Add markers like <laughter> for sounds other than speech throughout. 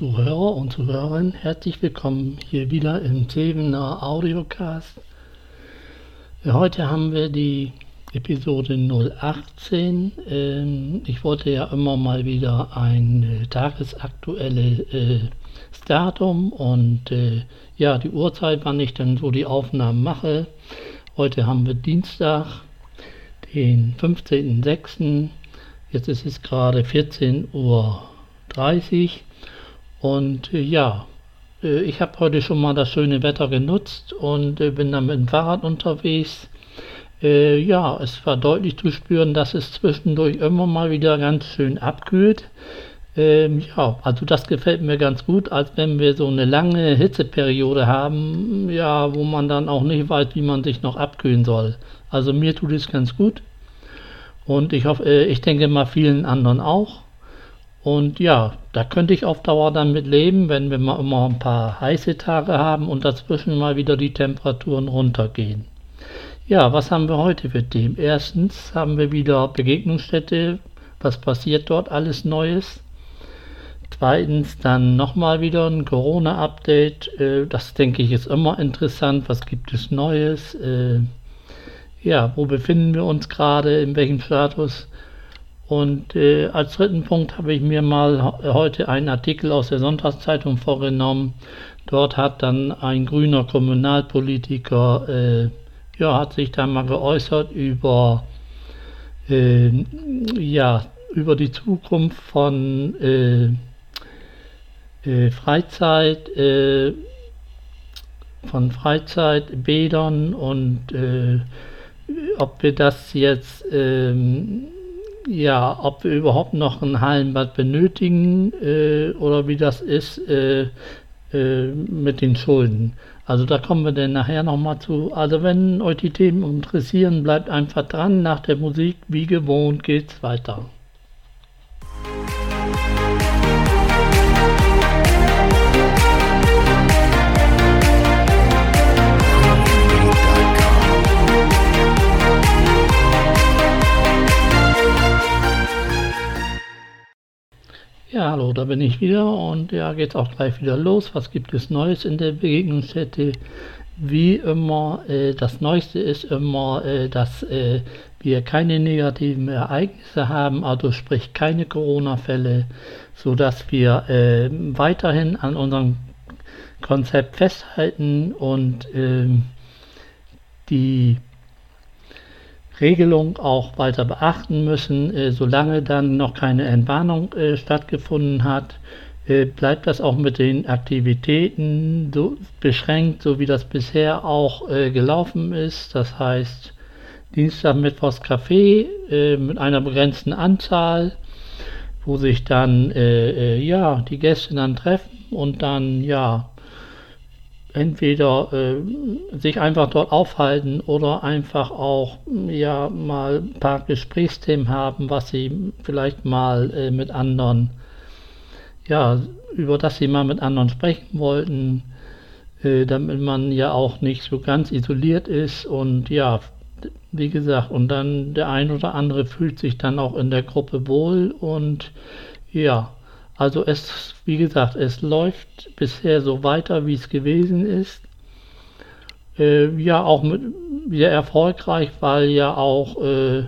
Zuhörer und Zuhörerinnen, herzlich willkommen hier wieder im Zevener Audiocast. Heute haben wir die Episode 018. Ähm, ich wollte ja immer mal wieder ein äh, tagesaktuelles äh, Datum und äh, ja, die Uhrzeit, wann ich dann so die Aufnahmen mache. Heute haben wir Dienstag, den 15.06. Jetzt ist es gerade 14 Uhr 30. Und äh, ja, äh, ich habe heute schon mal das schöne Wetter genutzt und äh, bin dann mit dem Fahrrad unterwegs. Ja, es war deutlich zu spüren, dass es zwischendurch immer mal wieder ganz schön abkühlt. Ähm, ja, also das gefällt mir ganz gut, als wenn wir so eine lange Hitzeperiode haben, ja, wo man dann auch nicht weiß, wie man sich noch abkühlen soll. Also mir tut es ganz gut. Und ich hoffe, ich denke mal vielen anderen auch. Und ja, da könnte ich auf Dauer dann mit leben, wenn wir mal immer ein paar heiße Tage haben und dazwischen mal wieder die Temperaturen runtergehen. Ja, was haben wir heute für Themen? Erstens haben wir wieder Begegnungsstätte. Was passiert dort alles Neues? Zweitens dann nochmal wieder ein Corona-Update. Äh, das denke ich ist immer interessant. Was gibt es Neues? Äh, ja, wo befinden wir uns gerade? In welchem Status? Und äh, als dritten Punkt habe ich mir mal heute einen Artikel aus der Sonntagszeitung vorgenommen. Dort hat dann ein grüner Kommunalpolitiker, äh, ja, hat sich da mal geäußert über, äh, ja, über die Zukunft von äh, äh, Freizeit, äh, von Freizeitbädern und ob wir das jetzt ähm, ja, ob wir überhaupt noch ein Hallenbad benötigen äh, oder wie das ist äh, äh, mit den Schulden. Also da kommen wir dann nachher nochmal zu. Also wenn euch die Themen interessieren, bleibt einfach dran. Nach der Musik, wie gewohnt, geht's weiter. Da bin ich wieder und ja, geht's auch gleich wieder los. Was gibt es Neues in der Begegnungsstätte? Wie immer, äh, das Neueste ist immer, äh, dass äh, wir keine negativen Ereignisse haben, also sprich keine Corona-Fälle, sodass wir äh, weiterhin an unserem Konzept festhalten und ähm, die Regelung auch weiter beachten müssen. Äh, solange dann noch keine Entwarnung äh, stattgefunden hat, äh, bleibt das auch mit den Aktivitäten so beschränkt, so wie das bisher auch gelaufen ist. Das heißt, Dienstag, Mittwochs Café mit einer begrenzten Anzahl, wo sich dann ja die Gäste dann treffen und dann ja entweder äh, sich einfach dort aufhalten oder einfach auch ja mal ein paar Gesprächsthemen haben, was sie vielleicht mal äh, mit anderen, ja, über das sie mal mit anderen sprechen wollten, äh, damit man ja auch nicht so ganz isoliert ist und ja, wie gesagt, und dann der ein oder andere fühlt sich dann auch in der Gruppe wohl und ja, also es, wie gesagt, es läuft bisher so weiter, wie es gewesen ist. Äh, ja, auch mit, sehr erfolgreich, weil ja auch äh,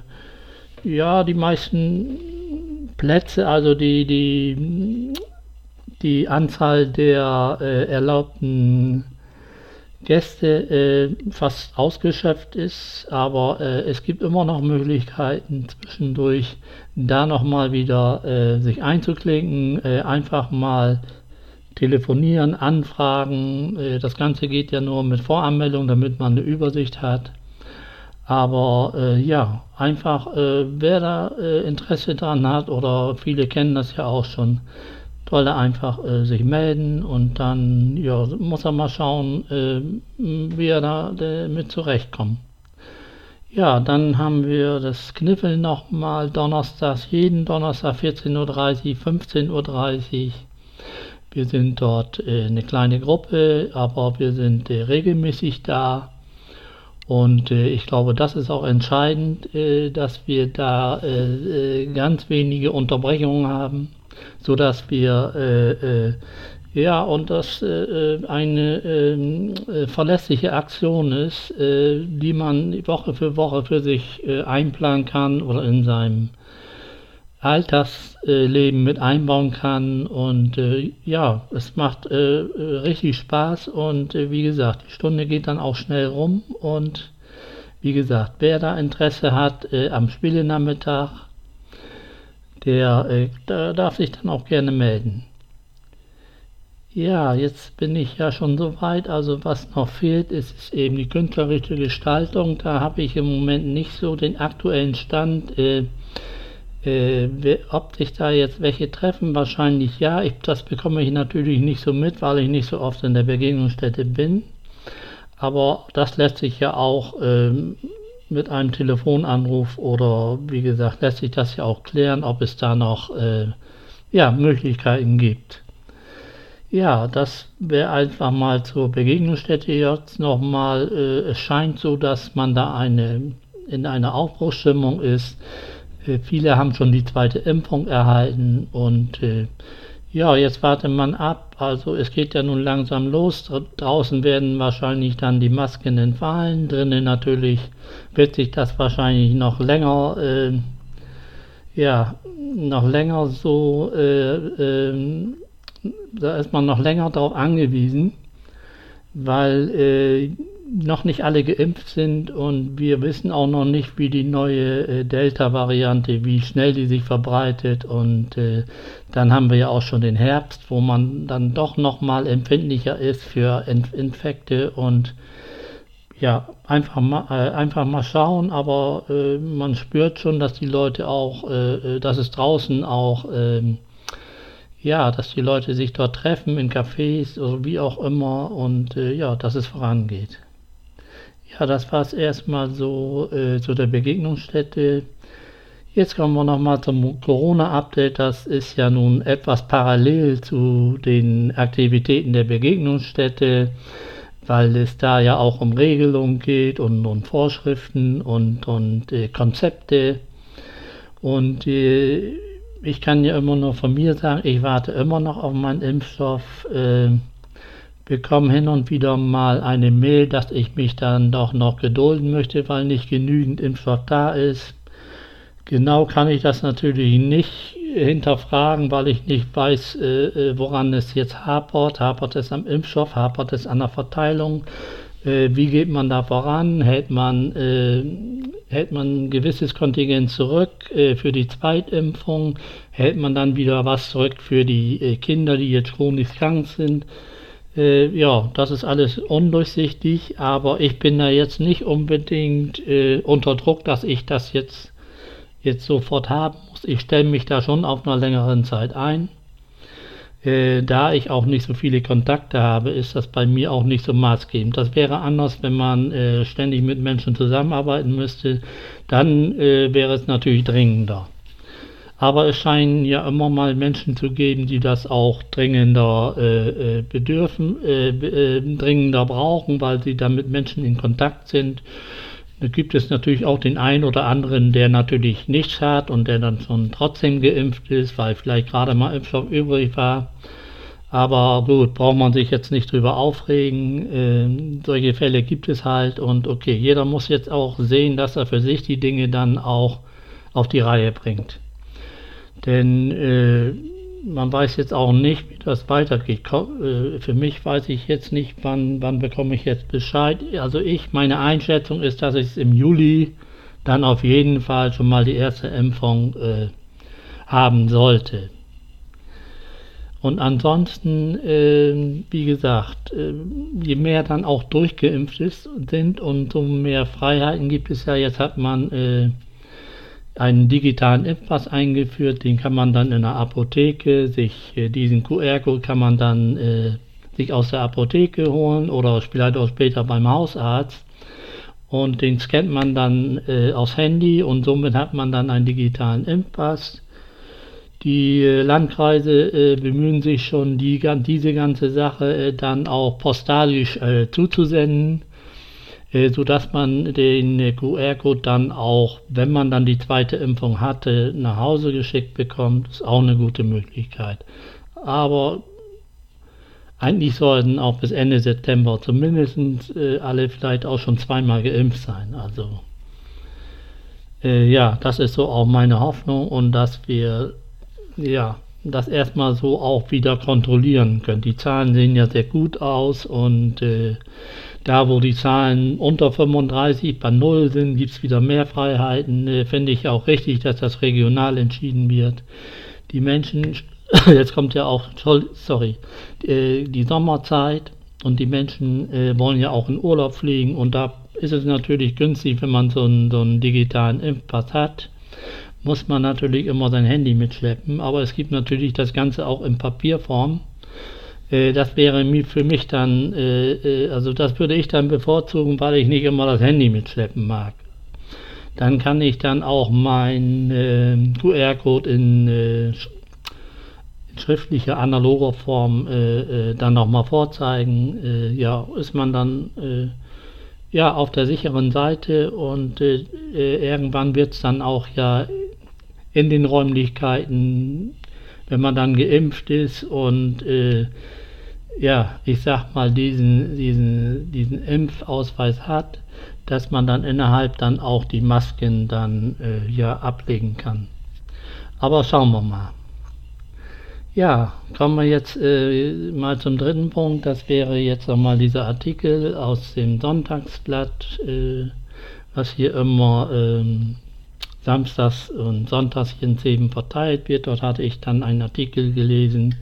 ja die meisten Plätze, also die die die Anzahl der äh, erlaubten Gäste äh, fast ausgeschöpft ist, aber äh, es gibt immer noch Möglichkeiten zwischendurch da nochmal wieder äh, sich einzuklinken, äh, einfach mal telefonieren, anfragen. Äh, das Ganze geht ja nur mit Voranmeldung, damit man eine Übersicht hat. Aber äh, ja, einfach, wer da Interesse dran hat oder viele kennen das ja auch schon, soll er einfach äh, sich melden und dann ja, muss er mal schauen, äh, wie er da äh, mit zurechtkommt. Ja, dann haben wir das Kniffeln nochmal donnerstags, jeden Donnerstag 14.30 Uhr, 15.30 Uhr. Wir sind dort äh, eine kleine Gruppe, aber wir sind äh, regelmäßig da. Und äh, ich glaube, das ist auch entscheidend, äh, dass wir da äh, äh ganz wenige Unterbrechungen haben, sodass wir äh, äh, ja, und das äh, eine ähm, äh, verlässliche Aktion ist, äh, die man Woche für Woche für sich äh, einplanen kann oder in seinem Alltagsleben mit einbauen kann. Und äh, ja, es macht äh, richtig Spaß und wie gesagt, die Stunde geht dann auch schnell rum. Und wie gesagt, wer da Interesse hat am Spielenachmittag, der, der darf sich dann auch gerne melden. Ja, jetzt bin ich ja schon so weit. Also was noch fehlt, ist, ist eben die künstlerische Gestaltung. Da habe ich im Moment nicht so den aktuellen Stand. Äh, äh, ob sich da jetzt welche treffen, wahrscheinlich ja. Ich, das bekomme ich natürlich nicht so mit, weil ich nicht so oft in der Begegnungsstätte bin. Aber das lässt sich ja auch ähm, mit einem Telefonanruf oder wie gesagt, lässt sich das ja auch klären, ob es da noch äh, ja, Möglichkeiten gibt. Ja, das wäre einfach mal zur Begegnungsstätte jetzt nochmal. Äh, es scheint so, dass man da eine, in einer Aufbruchsstimmung ist. Äh, viele haben schon die zweite Impfung erhalten und äh, ja, jetzt wartet man ab. Also es geht ja nun langsam los. Draußen werden wahrscheinlich dann die Masken entfallen. Drinnen natürlich wird sich das wahrscheinlich noch länger, äh, ja, noch länger so äh, ähm, da ist man noch länger darauf angewiesen, weil äh, noch nicht alle geimpft sind und wir wissen auch noch nicht, wie die neue äh, Delta-Variante, wie schnell die sich verbreitet und äh, dann haben wir ja auch schon den Herbst, wo man dann doch noch mal empfindlicher ist für Inf Infekte und ja, einfach mal, äh, einfach mal schauen, aber äh, man spürt schon, dass die Leute auch, äh, dass es draußen auch ähm, ja, dass die Leute sich dort treffen in Cafés oder wie auch immer und äh, ja, dass es vorangeht. Ja, das war es erstmal so äh, zu der Begegnungsstätte. Jetzt kommen wir nochmal zum Corona-Update. Das ist ja nun etwas parallel zu den Aktivitäten der Begegnungsstätte, weil es da ja auch um Regelungen geht und um Vorschriften und, und äh, Konzepte. Und äh, ich kann ja immer nur von mir sagen, ich warte immer noch auf meinen Impfstoff. Äh, bekomme hin und wieder mal eine Mail, dass ich mich dann doch noch gedulden möchte, weil nicht genügend Impfstoff da ist. Genau kann ich das natürlich nicht hinterfragen, weil ich nicht weiß, äh, äh woran es jetzt hapert. Hapert es am Impfstoff, hapert es an der Verteilung? Äh, wie geht man da voran? Hält man, äh, hält man ein gewisses Kontingent zurück äh, für die Zweitimpfung? Hält man dann wieder was zurück für die äh, Kinder, die jetzt chronisch krank sind? Äh, ja, das ist alles undurchsichtig, aber ich bin da jetzt nicht unbedingt äh, unter Druck, dass ich das jetzt, jetzt sofort haben muss. Ich stelle mich da schon auf einer längeren Zeit ein. Äh, da ich auch nicht so viele Kontakte habe, ist das bei mir auch nicht so maßgebend. Das wäre anders, wenn man äh, ständig mit Menschen zusammenarbeiten müsste. Dann äh, wäre es natürlich dringender. Aber es scheinen ja immer mal Menschen zu geben, die das auch dringender äh, äh, bedürfen, dringender brauchen, weil sie dann mit Menschen in Kontakt sind da gibt es natürlich auch den einen oder anderen, der natürlich nichts hat und der dann schon trotzdem geimpft ist, weil vielleicht gerade mal Impfstoff übrig war. Aber gut, braucht man sich jetzt nicht drüber aufregen. Ähm, solche Fälle gibt es halt und okay, jeder muss jetzt auch sehen, dass er für sich die Dinge dann auch auf die Reihe bringt. Denn äh, man weiß jetzt auch nicht, wie das weitergeht. Äh, für mich weiß ich jetzt nicht, wann, wann bekomme ich jetzt Bescheid. Also ich, meine Einschätzung ist, dass ich im Juli dann auf jeden Fall schon mal die erste Impfung äh, haben sollte. Und ansonsten, äh, wie gesagt, äh, je mehr dann auch durchgeimpft ist, sind, umso mehr Freiheiten gibt es ja. Jetzt hat man äh, einen digitalen Impfpass eingeführt, den kann man dann in der Apotheke sich, äh, diesen QR-Code kann man dann äh, sich aus der Apotheke holen oder vielleicht auch später beim Hausarzt und den scannt man dann äh, aufs Handy und somit hat man dann einen digitalen Impfpass. Die äh, Landkreise äh, bemühen sich schon, die, diese ganze Sache äh, dann auch postalisch zuzusenden äh, sodass man den QR-Code dann auch, wenn man dann die zweite Impfung hatte, nach Hause geschickt bekommt. Ist auch eine gute Möglichkeit. Aber eigentlich sollten auch bis Ende September zumindest äh, alle vielleicht auch schon zweimal geimpft sein. Also äh, ja, das ist so auch meine Hoffnung und dass wir ja das erstmal so auch wieder kontrollieren können. Die Zahlen sehen ja sehr gut aus und äh, da, wo die Zahlen unter 35 bei Null sind, gibt es wieder mehr Freiheiten. Äh, Finde ich auch richtig, dass das regional entschieden wird. Die Menschen, <coughs> jetzt kommt ja auch, sorry, äh, die Sommerzeit und die Menschen äh, wollen ja auch in Urlaub fliegen und da ist es natürlich günstig, wenn man so einen, so einen digitalen Impfpass hat muss man natürlich immer sein Handy mitschleppen, aber es gibt natürlich das Ganze auch in Papierform. Äh, das wäre für mich dann, äh, äh, also das würde ich dann bevorzugen, weil ich nicht immer das Handy mitschleppen mag. Dann kann ich dann auch mein QR-Code in schriftlicher, analoger Form dann nochmal vorzeigen. ja, ist man dann ja auf der sicheren Seite und irgendwann wird es dann auch ja in den Räumlichkeiten, wenn man dann geimpft ist und äh, ja, ich sag mal, diesen, diesen, diesen Impfausweis hat, dass man dann innerhalb dann auch die Masken dann äh, ja ablegen kann. Aber schauen wir mal. Ja, kommen wir jetzt äh, mal zum dritten Punkt. Das wäre jetzt nochmal dieser Artikel aus dem Sonntagsblatt, äh, was hier immer ähm, samstags und sonntags in Seben verteilt wird. Dort hatte ich dann einen Artikel gelesen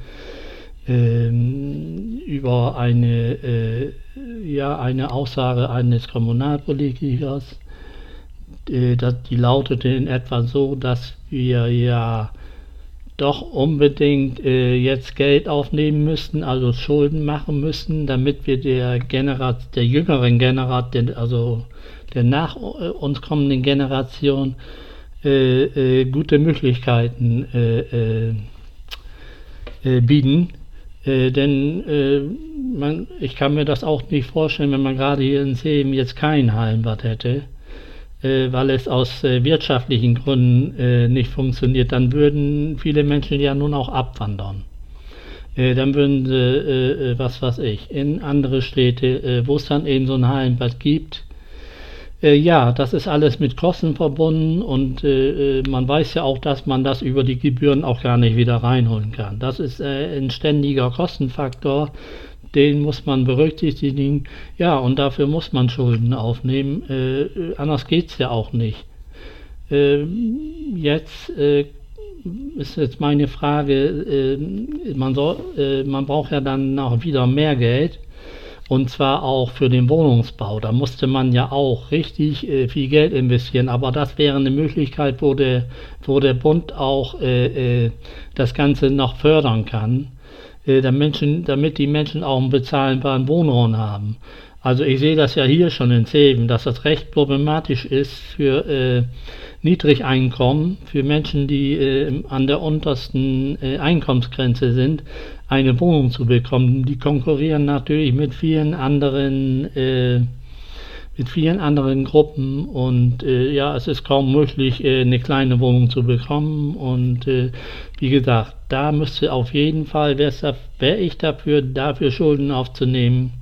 ähm, über eine, äh, ja, eine Aussage eines Kommunalpolitikers. Äh, die lautete in etwa so, dass wir ja doch unbedingt äh, jetzt Geld aufnehmen müssten, also Schulden machen müssen, damit wir der Generat der jüngeren Generation, also der nach äh, uns kommenden Generation äh, äh, gute Möglichkeiten äh, äh, bieten. denn man, ich kann mir das auch nicht vorstellen, wenn man gerade hier in Seem jetzt kein Hallenbad hätte, weil es aus wirtschaftlichen Gründen nicht funktioniert, dann würden viele Menschen ja nun auch abwandern. dann würden sie, was weiß ich, in andere Städte, wo es dann eben so ein Hallenbad gibt, äh, ja, das ist alles mit Kosten verbunden und äh, äh, man weiß ja auch, dass man das über die Gebühren auch gar nicht wieder reinholen kann. Das ist äh, ein ständiger Kostenfaktor, den muss man berücksichtigen. Ja, und dafür muss man Schulden aufnehmen. Äh, äh, anders geht's ja auch nicht. Ähm, jetzt ist jetzt meine Frage, man, soll, man braucht ja dann auch wieder mehr Geld und zwar auch für den Wohnungsbau. Da musste man ja auch richtig äh, viel Geld investieren. Aber das wäre eine Möglichkeit, wo der, wo der Bund auch äh, äh, das Ganze noch fördern kann, äh, damit, Menschen, damit die Menschen auch einen bezahlbaren Wohnraum haben. Also ich sehe das ja hier schon in Zeven, dass das recht problematisch ist für äh, Niedrigeinkommen, für Menschen, die äh, an der untersten äh, Einkommensgrenze sind, eine Wohnung zu bekommen. Die konkurrieren natürlich mit vielen anderen äh, mit vielen anderen Gruppen und äh, ja, es ist kaum möglich, äh, eine kleine Wohnung zu bekommen und äh, wie gesagt, da müsste auf jeden Fall, wäre wär ich dafür, dafür Schulden aufzunehmen,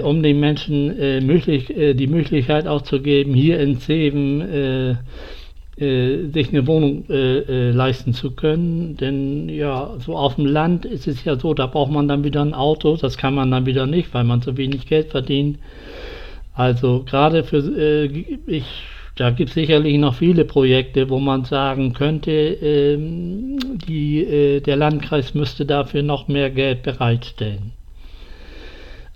um den Menschen äh, möglich, äh, die Möglichkeit auch zu geben, hier in Zeven äh, äh, sich eine Wohnung äh, leisten zu können. Denn ja, so auf dem Land ist es ja so, da braucht man dann wieder ein Auto, das kann man dann wieder nicht, weil man so wenig Geld verdient. Also gerade für ich da gibt es sicherlich noch viele Projekte, wo man sagen könnte, ähm, die, äh, der Landkreis müsste dafür noch mehr Geld bereitstellen.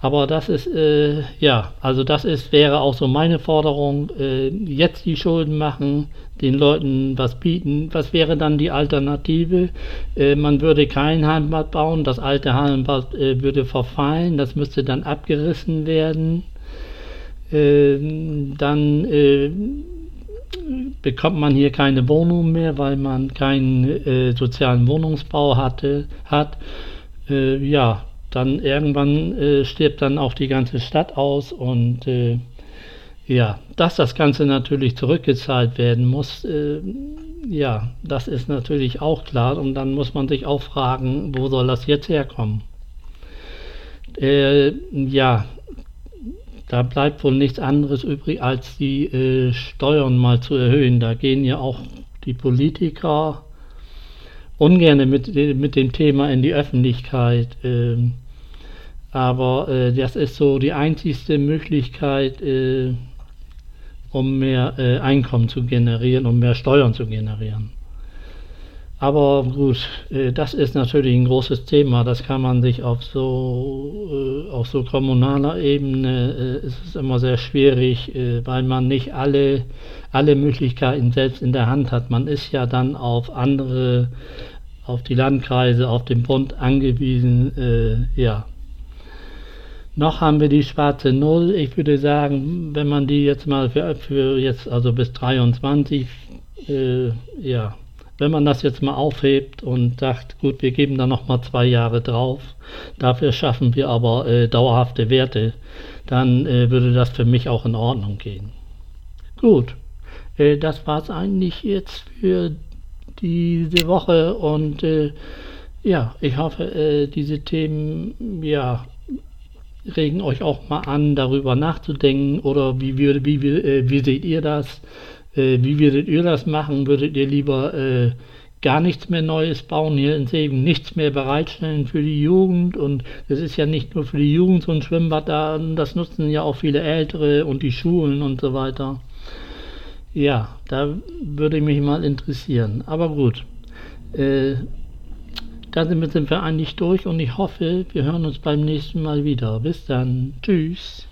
Aber das ist, äh, ja, also das ist, wäre auch so meine Forderung, äh, jetzt die Schulden machen, den Leuten was bieten. Was wäre dann die Alternative? Äh, man würde kein Heimbad bauen, das alte Heimbad äh, würde verfallen, das müsste dann abgerissen werden. Ähm, dann äh, bekommt man hier keine Wohnung mehr, weil man keinen äh, sozialen Wohnungsbau hatte, hat. ja, dann irgendwann äh, stirbt dann auch die ganze Stadt aus und äh, Ja, dass das Ganze natürlich zurückgezahlt werden muss, äh, ja, das ist natürlich auch klar. Und dann muss man sich auch fragen, wo soll das jetzt herkommen? Äh, ja, da bleibt wohl nichts anderes übrig, als die äh, Steuern mal zu erhöhen. Da gehen ja auch die Politiker ungern mit, mit dem Thema in die Öffentlichkeit. Äh, aber äh, das ist so die einzigste Möglichkeit, äh, um mehr äh, Einkommen zu generieren, um mehr Steuern zu generieren. Aber gut, äh, das ist natürlich ein großes Thema. Das kann man sich auf so, äh, auf so kommunaler Ebene, äh, ist es immer sehr schwierig, weil man nicht alle, alle Möglichkeiten selbst in der Hand hat. Man ist ja dann auf andere, auf die Landkreise, auf den Bund angewiesen. Ja, noch haben wir die schwarze Null. Ich würde sagen, wenn man die jetzt mal für, für jetzt, also bis 23, äh, ja, wenn man das jetzt mal aufhebt und sagt, gut, wir geben da nochmal zwei Jahre drauf, dafür schaffen wir aber äh, dauerhafte Werte, dann äh, würde das für mich auch in Ordnung gehen. Gut, äh, das war es eigentlich jetzt für diese Woche und äh, ja, ich hoffe, äh, diese Themen, ja, regen euch auch mal an, darüber nachzudenken oder wie, wie, wie, äh, wie seht ihr das? Äh, wie würdet ihr das machen? Würdet ihr lieber äh, gar nichts mehr Neues bauen hier in Segen, nichts mehr bereitstellen für die Jugend und das ist ja nicht nur für die Jugend so ein Schwimmbad da, das nutzen ja auch viele Ältere und die Schulen und so weiter. Ja, da würde mich mal interessieren. Aber gut, äh, da sind wir, sind wir eigentlich durch und ich hoffe, wir hören uns beim nächsten Mal wieder. Bis dann. Tschüss.